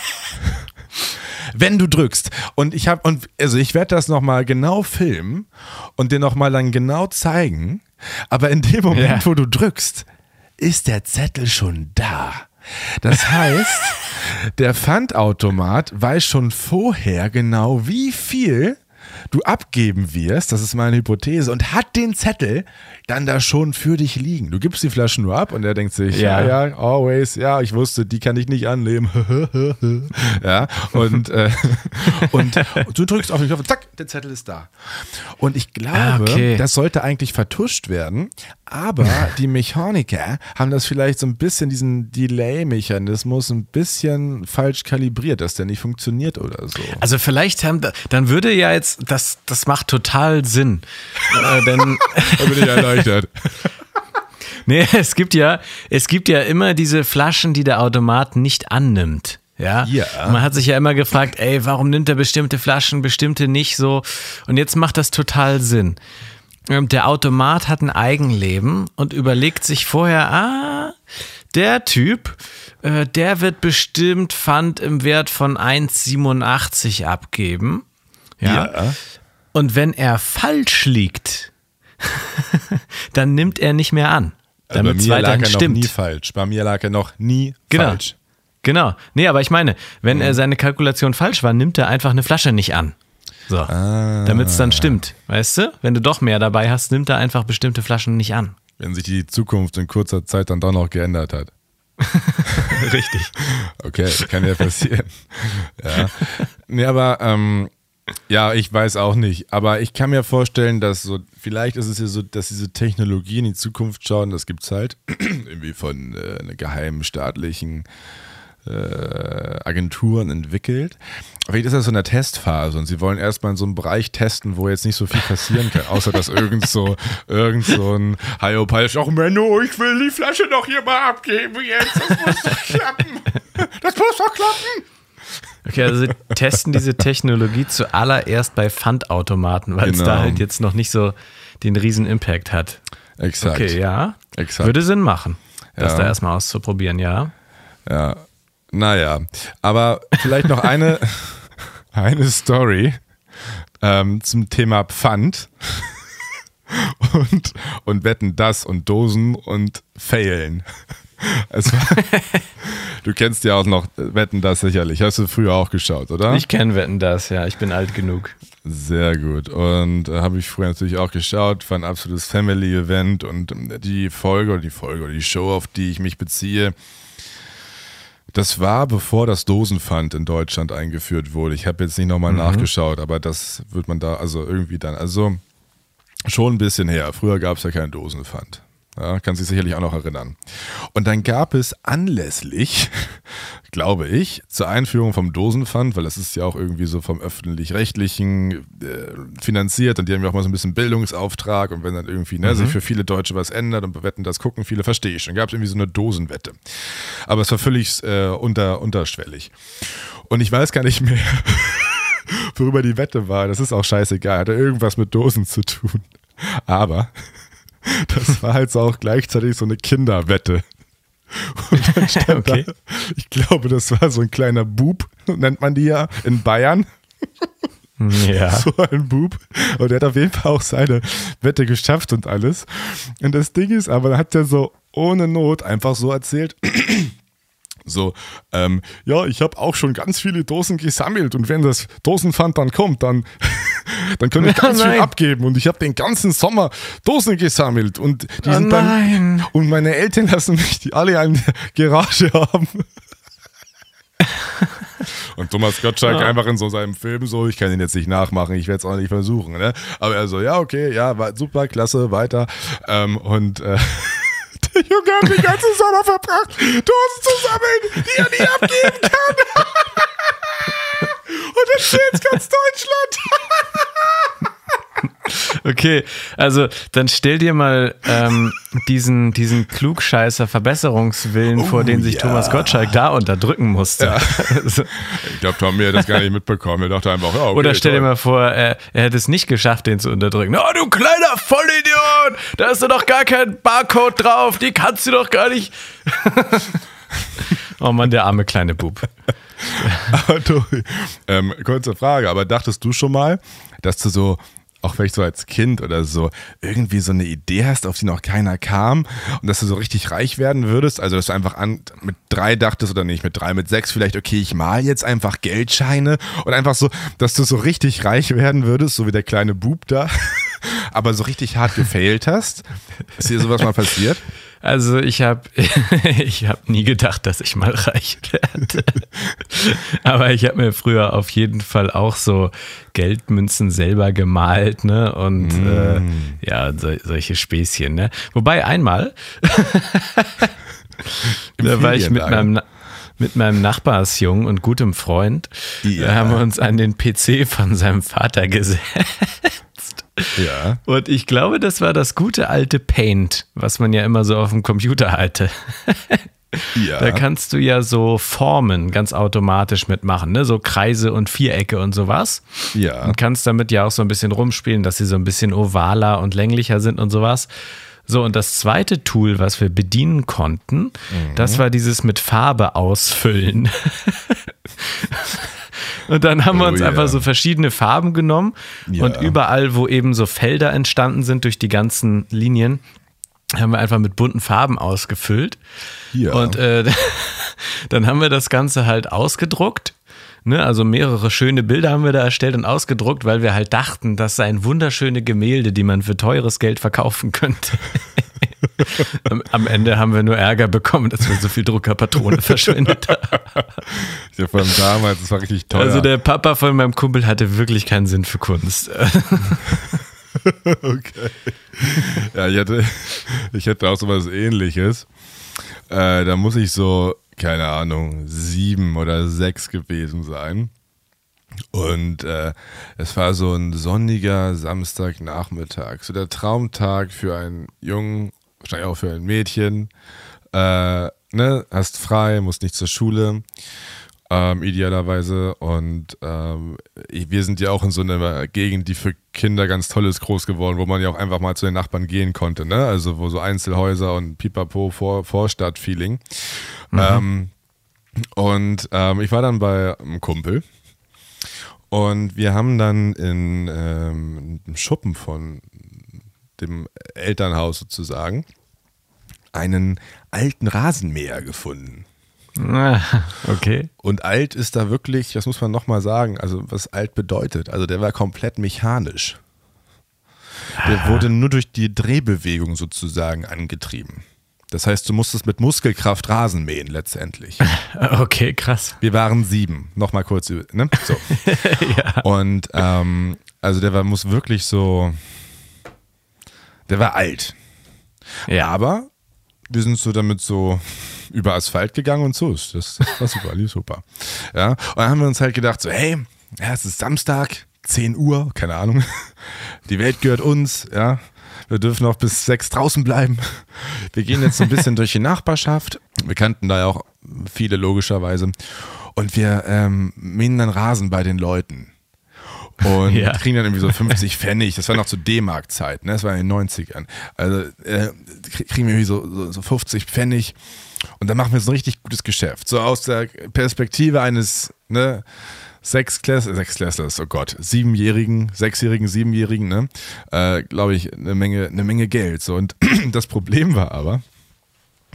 wenn du drückst. Und ich habe und also ich werde das noch mal genau filmen und dir noch mal dann genau zeigen. Aber in dem Moment, ja. wo du drückst, ist der Zettel schon da. Das heißt, der Pfandautomat weiß schon vorher genau, wie viel du abgeben wirst, das ist meine Hypothese, und hat den Zettel dann da schon für dich liegen. Du gibst die Flaschen nur ab und er denkt sich, ja, ja, ja always, ja, ich wusste, die kann ich nicht annehmen. ja, und, äh, und, du drückst auf den Knopf, zack, der Zettel ist da. Und ich glaube, ah, okay. das sollte eigentlich vertuscht werden, aber die Mechaniker haben das vielleicht so ein bisschen, diesen Delay-Mechanismus ein bisschen falsch kalibriert, dass der nicht funktioniert oder so. Also vielleicht haben, dann würde ja jetzt, das, das macht total Sinn. äh, denn, da bin ich erleichtert. nee, es gibt ja, es gibt ja immer diese Flaschen, die der Automat nicht annimmt. Ja? ja. Man hat sich ja immer gefragt, ey, warum nimmt er bestimmte Flaschen, bestimmte nicht so? Und jetzt macht das total Sinn. Ähm, der Automat hat ein Eigenleben und überlegt sich vorher, ah, der Typ, äh, der wird bestimmt Pfand im Wert von 1,87 abgeben. Ja. ja. Und wenn er falsch liegt, dann nimmt er nicht mehr an. Also damit also bei mir lag er stimmt. noch nie falsch. Bei mir lag er noch nie genau. falsch. Genau. Nee, aber ich meine, wenn mhm. er seine Kalkulation falsch war, nimmt er einfach eine Flasche nicht an. So. Ah. Damit es dann stimmt. Weißt du? Wenn du doch mehr dabei hast, nimmt er einfach bestimmte Flaschen nicht an. Wenn sich die Zukunft in kurzer Zeit dann doch noch geändert hat. Richtig. Okay, kann ja passieren. ja. Nee, aber ähm, ja, ich weiß auch nicht. Aber ich kann mir vorstellen, dass so, vielleicht ist es ja so, dass diese Technologie in die Zukunft schauen, das gibt es halt irgendwie von äh, einer geheimen staatlichen äh, Agenturen entwickelt. Vielleicht ist das so eine Testphase und sie wollen erstmal in so einem Bereich testen, wo jetzt nicht so viel passieren kann, außer dass irgend so, irgend so ein Hyopai ach Menno, ich will die Flasche doch hier mal abgeben jetzt, das muss doch klappen. Das muss doch klappen. Okay, also sie testen diese Technologie zuallererst bei Pfandautomaten, weil genau. es da halt jetzt noch nicht so den riesen Impact hat. Exakt. Okay, ja. Exakt. Würde Sinn machen, das ja. da erstmal auszuprobieren, ja. Ja, naja, aber vielleicht noch eine, eine Story ähm, zum Thema Pfand und, und Wetten das und Dosen und Failen. Du kennst ja auch noch Wetten das sicherlich. Hast du früher auch geschaut, oder? Ich kenne Wetten das, ja. Ich bin alt genug. Sehr gut. Und äh, habe ich früher natürlich auch geschaut. War ein absolutes Family-Event und die Folge oder die Folge oder die Show, auf die ich mich beziehe, das war, bevor das Dosenpfand in Deutschland eingeführt wurde. Ich habe jetzt nicht nochmal mhm. nachgeschaut, aber das wird man da, also irgendwie dann, also schon ein bisschen her. Früher gab es ja kein Dosenpfand. Ja, kann sich sicherlich auch noch erinnern. Und dann gab es anlässlich, glaube ich, zur Einführung vom Dosenpfand, weil das ist ja auch irgendwie so vom öffentlich-rechtlichen äh, finanziert und die haben ja auch mal so ein bisschen Bildungsauftrag und wenn dann irgendwie ne, mhm. sich für viele Deutsche was ändert und bewetten das gucken, viele verstehe ich schon. Gab es irgendwie so eine Dosenwette. Aber es war völlig äh, unter, unterschwellig. Und ich weiß gar nicht mehr, worüber die Wette war. Das ist auch scheißegal. Hatte irgendwas mit Dosen zu tun. Aber das war halt auch gleichzeitig so eine Kinderwette. Und dann stand okay. da, ich glaube, das war so ein kleiner Bub, nennt man die ja in Bayern. Ja. So ein Bub. Und der hat auf jeden Fall auch seine Wette geschafft und alles. Und das Ding ist aber, da hat er so ohne Not einfach so erzählt, so, ähm, ja, ich habe auch schon ganz viele Dosen gesammelt und wenn das Dosenpfand dann kommt, dann, dann kann ich ganz viel abgeben und ich habe den ganzen Sommer Dosen gesammelt und die oh sind dann und meine Eltern lassen mich die alle in der Garage haben. Und Thomas Gottschalk ja. einfach in so seinem Film so, ich kann ihn jetzt nicht nachmachen, ich werde es auch nicht versuchen. Ne? Aber er so, ja, okay, ja, super, klasse, weiter. Ähm, und äh, Junge hat den ganzen Sommer verbracht, Dosen zu sammeln, die er nie abgeben kann. Und das steht ganz Deutschland. Okay, also dann stell dir mal ähm, diesen, diesen Klugscheißer Verbesserungswillen oh, vor, den sich ja. Thomas Gottschalk da unterdrücken musste. Ja. ich glaube, Tom mir das gar nicht mitbekommen. Er dachte einfach, ja, okay, Oder stell toll. dir mal vor, er, er hätte es nicht geschafft, den zu unterdrücken. Oh, du kleiner Vollidiot! Da ist doch gar kein Barcode drauf, die kannst du doch gar nicht. oh Mann, der arme kleine Bub. aber Tobi, ähm, kurze Frage, aber dachtest du schon mal, dass du so auch vielleicht so als Kind oder so, irgendwie so eine Idee hast, auf die noch keiner kam und dass du so richtig reich werden würdest? Also, dass du einfach an, mit drei dachtest oder nicht, mit drei, mit sechs vielleicht, okay, ich mal jetzt einfach Geldscheine und einfach so, dass du so richtig reich werden würdest, so wie der kleine Bub da, aber so richtig hart gefailt hast? Ist dir sowas mal passiert? Also ich habe ich hab nie gedacht, dass ich mal reich werde. Aber ich habe mir früher auf jeden Fall auch so Geldmünzen selber gemalt, ne? Und mm. äh, ja, so, solche Späßchen, ne? Wobei einmal, da war ich mit meinem mit meinem Nachbarsjungen und gutem Freund, ja. haben wir uns an den PC von seinem Vater gesetzt ja. Und ich glaube, das war das gute alte Paint, was man ja immer so auf dem Computer hatte. Ja. Da kannst du ja so Formen ganz automatisch mitmachen, ne? so Kreise und Vierecke und sowas. Ja. Und kannst damit ja auch so ein bisschen rumspielen, dass sie so ein bisschen ovaler und länglicher sind und sowas. So, und das zweite Tool, was wir bedienen konnten, mhm. das war dieses mit Farbe ausfüllen. Und dann haben wir uns oh, yeah. einfach so verschiedene Farben genommen ja. und überall, wo eben so Felder entstanden sind durch die ganzen Linien, haben wir einfach mit bunten Farben ausgefüllt. Ja. Und äh, dann haben wir das Ganze halt ausgedruckt. Ne, also mehrere schöne Bilder haben wir da erstellt und ausgedruckt, weil wir halt dachten, das seien wunderschöne Gemälde, die man für teures Geld verkaufen könnte. Am Ende haben wir nur Ärger bekommen, dass wir so viel Druckerpatrone verschwendet haben. Ja, von damals, das war richtig toll. Also der Papa von meinem Kumpel hatte wirklich keinen Sinn für Kunst. okay. Ja, ich hatte, ich hatte auch so was ähnliches. Äh, da muss ich so, keine Ahnung, sieben oder sechs gewesen sein. Und äh, es war so ein sonniger Samstagnachmittag, so der Traumtag für einen Jungen wahrscheinlich auch für ein Mädchen. Äh, ne, hast frei, musst nicht zur Schule. Ähm, idealerweise. Und ähm, wir sind ja auch in so einer Gegend, die für Kinder ganz toll ist, groß geworden, wo man ja auch einfach mal zu den Nachbarn gehen konnte. Ne? Also wo so Einzelhäuser und Pipapo Vor Vorstadt-Feeling. Mhm. Ähm, und ähm, ich war dann bei einem Kumpel. Und wir haben dann in ähm, einem Schuppen von dem Elternhaus sozusagen, einen alten Rasenmäher gefunden. Ah, okay. Und alt ist da wirklich, das muss man nochmal sagen, also was alt bedeutet. Also der war komplett mechanisch. Der ah. wurde nur durch die Drehbewegung sozusagen angetrieben. Das heißt, du musstest mit Muskelkraft Rasen mähen letztendlich. Okay, krass. Wir waren sieben. Nochmal kurz, ne? So. ja. Und ähm, also der war, muss wirklich so, der war alt. Ja. Aber wir sind so damit so über Asphalt gegangen und so. Das, das war super, lief super. Ja. Und dann haben wir uns halt gedacht, so, hey, ja, es ist Samstag, 10 Uhr, keine Ahnung. Die Welt gehört uns, ja. Wir dürfen noch bis sechs draußen bleiben. Wir gehen jetzt so ein bisschen durch die Nachbarschaft. Wir kannten da ja auch viele logischerweise. Und wir ähm, mähen dann Rasen bei den Leuten und ja. kriegen dann irgendwie so 50 Pfennig. Das war noch zu D-Mark-Zeit, ne? Das war in den 90ern. Also äh, kriegen wir irgendwie so, so, so 50 Pfennig und dann machen wir so ein richtig gutes Geschäft. So aus der Perspektive eines, ne? Sechsklässlers, Sechsklässlers, oh Gott, siebenjährigen, sechsjährigen, siebenjährigen, ne? Äh, Glaube ich, eine Menge, eine Menge Geld. So. Und das Problem war aber,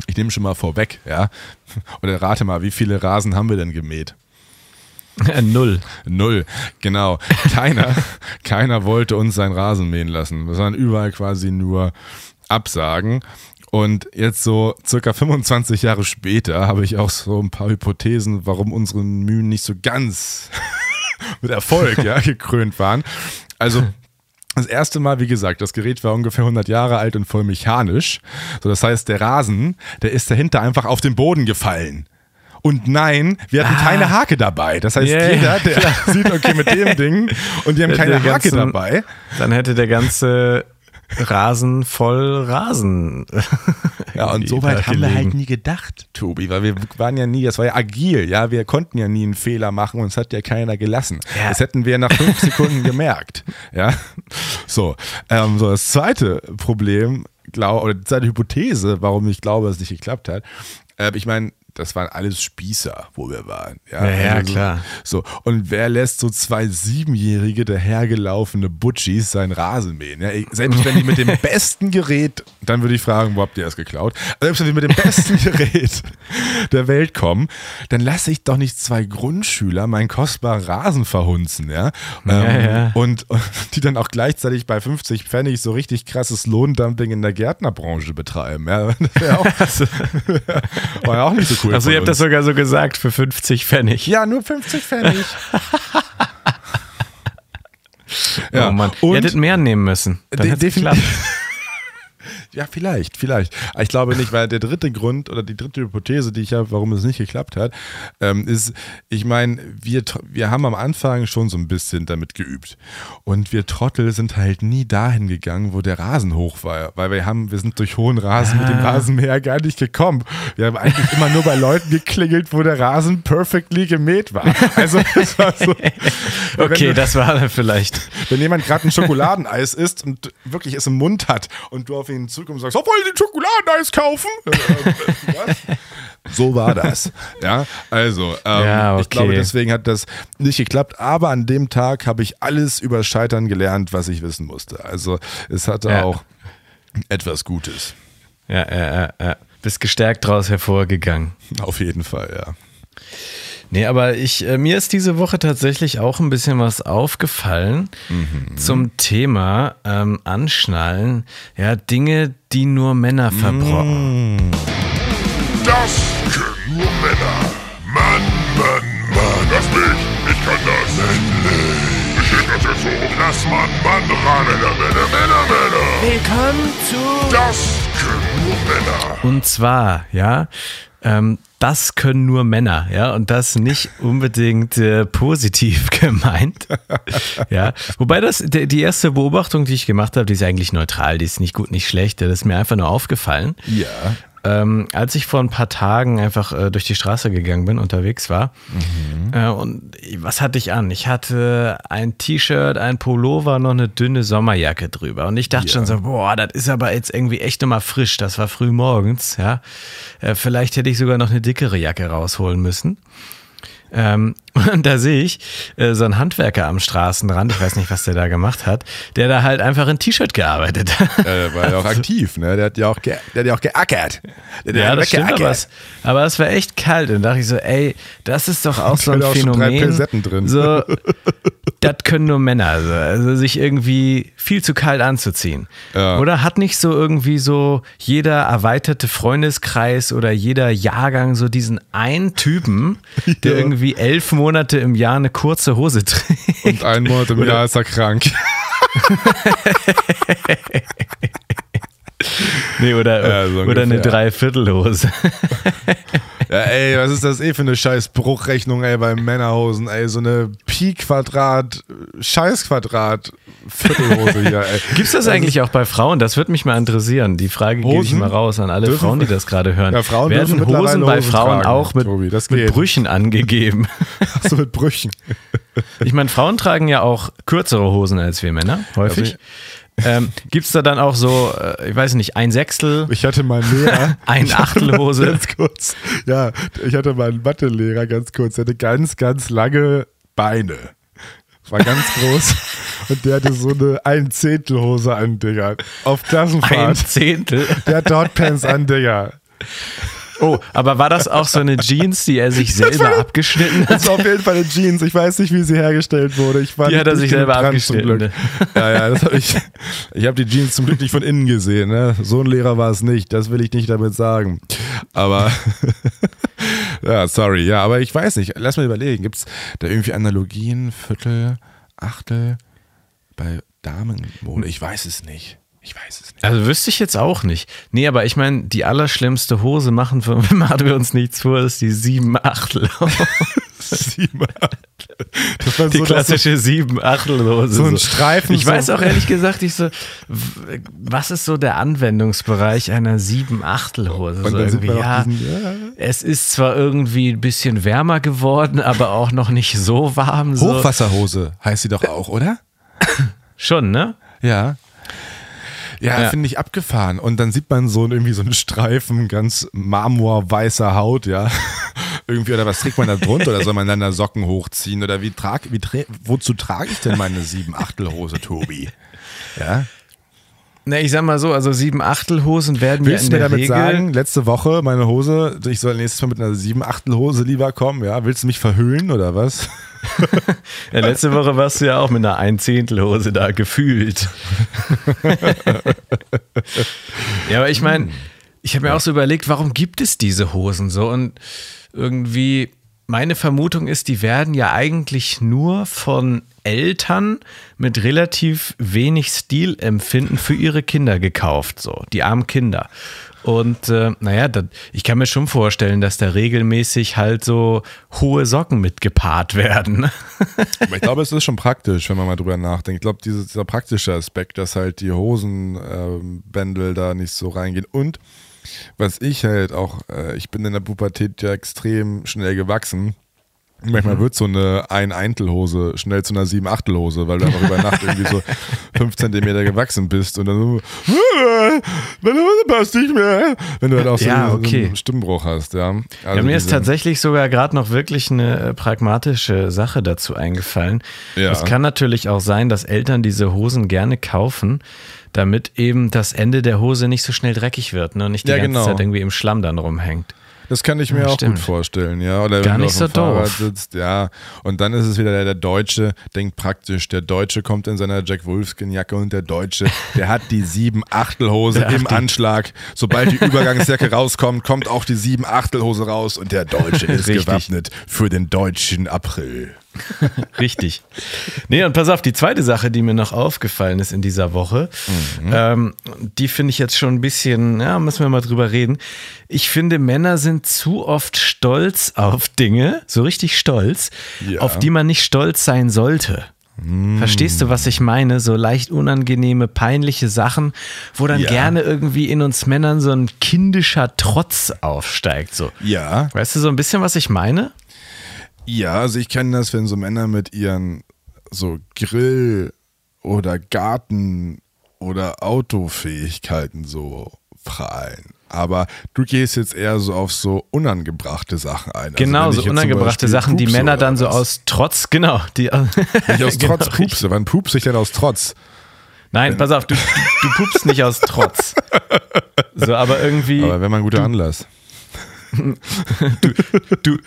ich nehme schon mal vorweg, ja, oder rate mal, wie viele Rasen haben wir denn gemäht? Null. Null, genau. Keiner, keiner wollte uns seinen Rasen mähen lassen. Das waren überall quasi nur Absagen. Und jetzt so circa 25 Jahre später habe ich auch so ein paar Hypothesen, warum unsere Mühen nicht so ganz mit Erfolg ja, gekrönt waren. Also Das erste Mal, wie gesagt, das Gerät war ungefähr 100 Jahre alt und voll mechanisch. So, das heißt, der Rasen, der ist dahinter einfach auf den Boden gefallen. Und nein, wir hatten ah. keine Hake dabei. Das heißt, yeah, jeder, der klar. sieht, okay, mit dem Ding und die haben keine Hake ganzen, dabei. Dann hätte der ganze Rasen voll Rasen. Ja, und so weit haben wir halt nie gedacht, Tobi, weil wir waren ja nie, das war ja agil, ja, wir konnten ja nie einen Fehler machen und es hat ja keiner gelassen. Ja. Das hätten wir nach fünf Sekunden gemerkt. Ja, so. Ähm, so, das zweite Problem, glaub, oder die zweite Hypothese, warum ich glaube, dass es nicht geklappt hat, äh, ich meine, das waren alles Spießer, wo wir waren. Ja, ja, ja also klar. So. Und wer lässt so zwei siebenjährige dahergelaufene Butchis seinen Rasen mähen? Ja, selbst wenn die mit dem besten Gerät, dann würde ich fragen, wo habt ihr das geklaut? Selbst wenn die mit dem besten Gerät der Welt kommen, dann lasse ich doch nicht zwei Grundschüler meinen kostbaren Rasen verhunzen, ja? ähm. Und, und, die dann auch gleichzeitig bei 50 Pfennig so richtig krasses Lohndumping in der Gärtnerbranche betreiben. Ja, das auch, war ja auch nicht so cool. Also ihr habt das sogar so gesagt für 50 Pfennig. Ja, nur 50 Pfennig. ja, oh Mann. Und ihr hättet mehr nehmen müssen. Dann definitiv. Ja, vielleicht, vielleicht. ich glaube nicht, weil der dritte Grund oder die dritte Hypothese, die ich habe, warum es nicht geklappt hat, ähm, ist, ich meine, wir, wir haben am Anfang schon so ein bisschen damit geübt. Und wir Trottel sind halt nie dahin gegangen, wo der Rasen hoch war. Weil wir haben, wir sind durch hohen Rasen ah. mit dem ah. Rasenmäher gar nicht gekommen. Wir haben eigentlich immer nur bei Leuten geklingelt, wo der Rasen perfectly gemäht war. Also das war so. okay, du, das war dann vielleicht. Wenn jemand gerade ein Schokoladeneis isst und wirklich es im Mund hat und du auf ihn zu zurückkommst und sagst, oh, wollen Sie Schokoladeneis kaufen? so war das. Ja, also ähm, ja, okay. ich glaube, deswegen hat das nicht geklappt. Aber an dem Tag habe ich alles über Scheitern gelernt, was ich wissen musste. Also es hatte ja. auch etwas Gutes. Ja, ja, ja, ja. Bist gestärkt daraus hervorgegangen. Auf jeden Fall, ja. Nee, aber ich, äh, mir ist diese Woche tatsächlich auch ein bisschen was aufgefallen mhm. zum Thema ähm, Anschnallen. Ja, Dinge, die nur Männer verbrocken. Mhm. Das können nur Männer. Mann, Mann, Mann. Das bin ich. Ich kann das. Männlich. Ich heb das jetzt so. Lass Mann, Mann ran. Männer, Männer, Männer, Männer. Willkommen zu Das können nur Männer. Und zwar, ja, ähm, das können nur Männer, ja, und das nicht unbedingt äh, positiv gemeint. ja, wobei das die erste Beobachtung, die ich gemacht habe, die ist eigentlich neutral, die ist nicht gut, nicht schlecht, das ist mir einfach nur aufgefallen. Ja. Ähm, als ich vor ein paar Tagen einfach äh, durch die Straße gegangen bin, unterwegs war. Mhm. Äh, und was hatte ich an? Ich hatte ein T-Shirt, ein Pullover, noch eine dünne Sommerjacke drüber. Und ich dachte ja. schon so, boah, das ist aber jetzt irgendwie echt nochmal frisch. Das war früh morgens, ja. Äh, vielleicht hätte ich sogar noch eine dickere Jacke rausholen müssen. Ähm, und da sehe ich äh, so einen Handwerker am Straßenrand, ich weiß nicht, was der da gemacht hat, der da halt einfach in T-Shirt gearbeitet hat. Äh, war ja auch aktiv, ne? Der hat ja auch, der hat ja auch geackert. Der ja, das stimmt, aber es, aber es war echt kalt. Und da dachte ich so, ey, das ist doch auch so ein Phänomen. drin. So, das können nur Männer, also, also, sich irgendwie viel zu kalt anzuziehen. Ja. Oder hat nicht so irgendwie so jeder erweiterte Freundeskreis oder jeder Jahrgang so diesen einen Typen, der ja. irgendwie elf Monate im Jahr eine kurze Hose trägt? Und einen Monat im Jahr ist er krank. nee, oder, ja, so oder eine Dreiviertelhose. ja, ey, was ist das eh für eine scheiß Bruchrechnung, ey, bei Männerhosen, ey, so eine Pi-Quadrat, Scheiß-Quadrat Viertelhose hier, ey. Gibt's das, das eigentlich auch bei Frauen? Das würde mich mal interessieren. Die Frage Hosen? gebe ich mal raus an alle Frauen, die das gerade hören. Ja, Frauen Werden Hosen bei Hosen Frauen tragen, auch mit, Tobi, mit Brüchen angegeben? Achso, mit Brüchen. ich meine, Frauen tragen ja auch kürzere Hosen als wir Männer, häufig. Also ähm, Gibt es da dann auch so, äh, ich weiß nicht, ein Sechstel? Ich hatte mal einen Lehrer. ein Achtelhose. Ganz kurz. Ja, ich hatte mal einen Mathelehrer, ganz kurz. Der hatte ganz, ganz lange Beine. War ganz groß. und der hatte so eine ein Zehntel Hose an, Digga. Auf Klassenfahrt. Ein Zehntel? Der hat Dotpants an, Digga. Oh, aber war das auch so eine Jeans, die er sich selber war, abgeschnitten hat? Das war auf jeden Fall eine Jeans. Ich weiß nicht, wie sie hergestellt wurde. Ich war die hat er sich selber abgeschnitten. Ne? Ja, ja, das habe ich. Ich habe die Jeans zum Glück nicht von innen gesehen. Ne? So ein Lehrer war es nicht. Das will ich nicht damit sagen. Aber ja, sorry. Ja, aber ich weiß nicht. Lass mal überlegen. Gibt es da irgendwie Analogien? Viertel, Achtel? Bei Damenmode? Ich weiß es nicht. Ich weiß es nicht. Also wüsste ich jetzt auch nicht. Nee, aber ich meine, die allerschlimmste Hose machen, für, machen wir uns nichts vor, ist die sieben Achtel. sieben Achtel. Das war die so, klassische sieben Achtelhose. So ein Streifen. Ich so weiß auch ehrlich gesagt, ich so, was ist so der Anwendungsbereich einer sieben Achtelhose? So irgendwie, ja, diesen, ja, es ist zwar irgendwie ein bisschen wärmer geworden, aber auch noch nicht so warm. Hochwasserhose heißt sie doch auch, oder? Schon, ne? Ja. Ja, ja. finde ich abgefahren. Und dann sieht man so irgendwie so einen Streifen ganz marmorweißer Haut, ja. irgendwie, oder was trägt man da drunter? Oder soll man dann da Socken hochziehen? Oder wie trag, wie tra wozu trage ich denn meine sieben Achtelhose, Tobi? Ja. Na, ich sag mal so, also sieben Achtelhosen werden Willst ja in du mir damit Regel sagen, letzte Woche meine Hose, ich soll nächstes Mal mit einer sieben Achtelhose lieber kommen, ja? Willst du mich verhüllen oder was? ja, letzte Woche warst du ja auch mit einer Einzehntelhose da gefühlt. ja, aber ich meine, ich habe mir auch so überlegt, warum gibt es diese Hosen so? Und irgendwie, meine Vermutung ist, die werden ja eigentlich nur von Eltern mit relativ wenig Stilempfinden für ihre Kinder gekauft, so die armen Kinder. Und äh, naja, das, ich kann mir schon vorstellen, dass da regelmäßig halt so hohe Socken mit gepaart werden. Aber ich glaube, es ist schon praktisch, wenn man mal drüber nachdenkt. Ich glaube, dieser praktische Aspekt, dass halt die Hosenbändel äh, da nicht so reingehen. Und was ich halt auch, äh, ich bin in der Pubertät ja extrem schnell gewachsen. Manchmal mhm. wird so eine Ein-Eintelhose schnell zu einer Sieben-Achtelhose, weil du einfach über Nacht irgendwie so fünf Zentimeter gewachsen bist und dann so, meine Hose passt nicht mehr. Wenn du halt auch so, ja, okay. so einen Stimmbruch hast, ja. Also ja mir ist tatsächlich sogar gerade noch wirklich eine äh, pragmatische Sache dazu eingefallen. Ja. Es kann natürlich auch sein, dass Eltern diese Hosen gerne kaufen, damit eben das Ende der Hose nicht so schnell dreckig wird ne? und nicht die ja, ganze genau. Zeit irgendwie im Schlamm dann rumhängt. Das kann ich mir ja, auch stimmt. gut vorstellen, ja. Oder Gar wenn nicht du auf dem so Fahrrad doof. sitzt, ja. Und dann ist es wieder der, der Deutsche, denkt praktisch, der Deutsche kommt in seiner Jack Wolfskin-Jacke und der Deutsche, der hat die sieben Achtelhose im Anschlag. Sobald die Übergangsjacke rauskommt, kommt auch die sieben Achtelhose raus und der Deutsche ist Richtig. gewappnet für den deutschen April. Richtig. Nee, und pass auf, die zweite Sache, die mir noch aufgefallen ist in dieser Woche, mhm. ähm, die finde ich jetzt schon ein bisschen, ja, müssen wir mal drüber reden. Ich finde, Männer sind zu oft stolz auf Dinge, so richtig stolz, ja. auf die man nicht stolz sein sollte. Mm. Verstehst du, was ich meine? So leicht unangenehme, peinliche Sachen, wo dann ja. gerne irgendwie in uns Männern so ein kindischer Trotz aufsteigt. So. Ja. Weißt du so ein bisschen, was ich meine? Ja, also ich kenne das, wenn so Männer mit ihren so Grill- oder Garten- oder Autofähigkeiten so prahlen. Aber du gehst jetzt eher so auf so unangebrachte Sachen ein. Also genau, so unangebrachte Sachen, die Männer dann so aus Trotz, genau. Die, nicht aus genau, Trotz pupse. Wann pupse ich denn aus Trotz? Nein, pass auf, du, du pupst nicht aus Trotz. So, aber irgendwie. Aber wenn man ein guter Anlass du, du,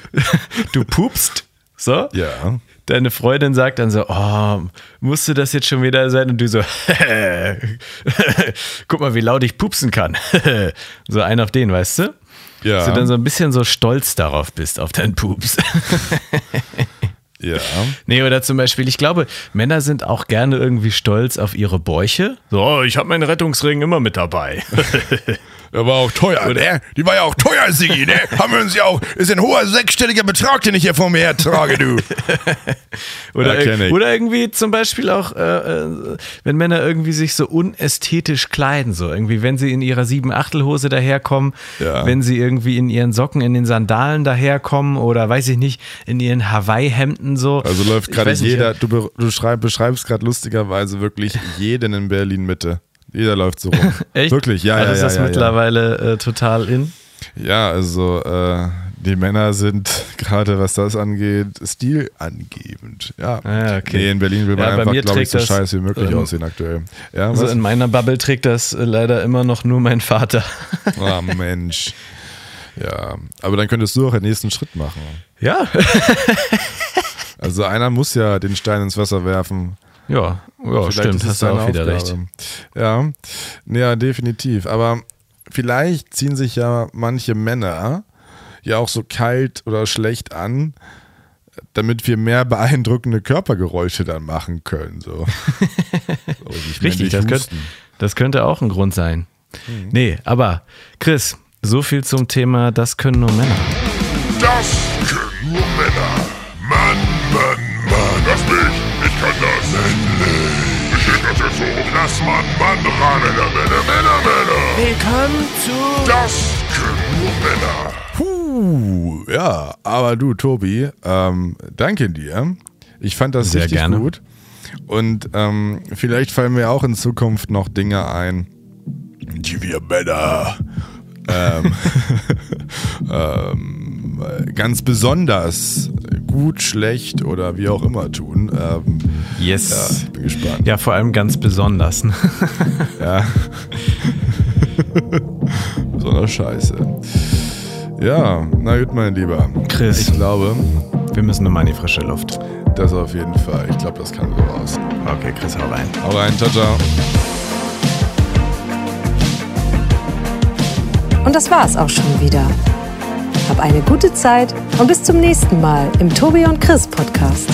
du pupst, so? Ja. Deine Freundin sagt dann so, oh, musste das jetzt schon wieder sein? Und du so, guck mal, wie laut ich pupsen kann. so ein auf den, weißt du? Ja. Dass du dann so ein bisschen so stolz darauf bist, auf deinen Pups. Ja. Nee, oder zum Beispiel, ich glaube, Männer sind auch gerne irgendwie stolz auf ihre Bäuche. So, oh, ich habe meinen Rettungsring immer mit dabei. Der war auch teuer, ne? Die war ja auch teuer, Sigi, ne? Haben wir uns ja auch. Ist ein hoher sechsstelliger Betrag, den ich hier vor mir her trage, du. oder, ja, oder irgendwie zum Beispiel auch, äh, äh, wenn Männer irgendwie sich so unästhetisch kleiden, so irgendwie, wenn sie in ihrer sieben Achtelhose daherkommen, ja. wenn sie irgendwie in ihren Socken, in den Sandalen daherkommen oder weiß ich nicht, in ihren Hawaii-Hemden so. Also läuft gerade jeder, du, du beschreibst gerade lustigerweise wirklich jeden in Berlin Mitte. Jeder läuft so rum. Echt? Wirklich, ja. Also ja, ist ja, das ja, mittlerweile äh, total in? Ja, also äh, die Männer sind gerade, was das angeht, stilangebend. Ja. Ah, okay. Nee, in Berlin will man einfach, glaube ich, so scheiße wie möglich ähm, aussehen aktuell. Ja, also in meiner Bubble trägt das äh, leider immer noch nur mein Vater. Oh Mensch. Ja, aber dann könntest du auch den nächsten Schritt machen. Ja. also einer muss ja den Stein ins Wasser werfen. Ja, ja stimmt, hast du auch wieder recht. Ja, ja, definitiv. Aber vielleicht ziehen sich ja manche Männer ja auch so kalt oder schlecht an, damit wir mehr beeindruckende Körpergeräusche dann machen können. So. Richtig, das könnte, das könnte auch ein Grund sein. Mhm. Nee, aber Chris, so viel zum Thema, das können nur Männer. Das können so. Lass Mann, Mann ran. Männer, Männer, Männer, Männer. Willkommen zu Das können nur Männer. Puh, ja, aber du, Tobi, ähm, danke dir. Ich fand das Sehr richtig gerne. gut. Und ähm, vielleicht fallen mir auch in Zukunft noch Dinge ein, die wir Männer ähm, ähm, ganz besonders gut, schlecht oder wie auch immer tun. Ähm, yes. Ja, ich bin gespannt. Ja, vor allem ganz besonders. ja. Besonders scheiße. Ja, na gut, mein Lieber. Chris. Ich glaube, wir müssen nochmal in die frische Luft. Das auf jeden Fall. Ich glaube, das kann so raus. Okay, Chris, hau rein. Hau rein, ciao, ciao. Und das war's auch schon wieder. Hab eine gute Zeit und bis zum nächsten Mal im Tobi und Chris Podcast.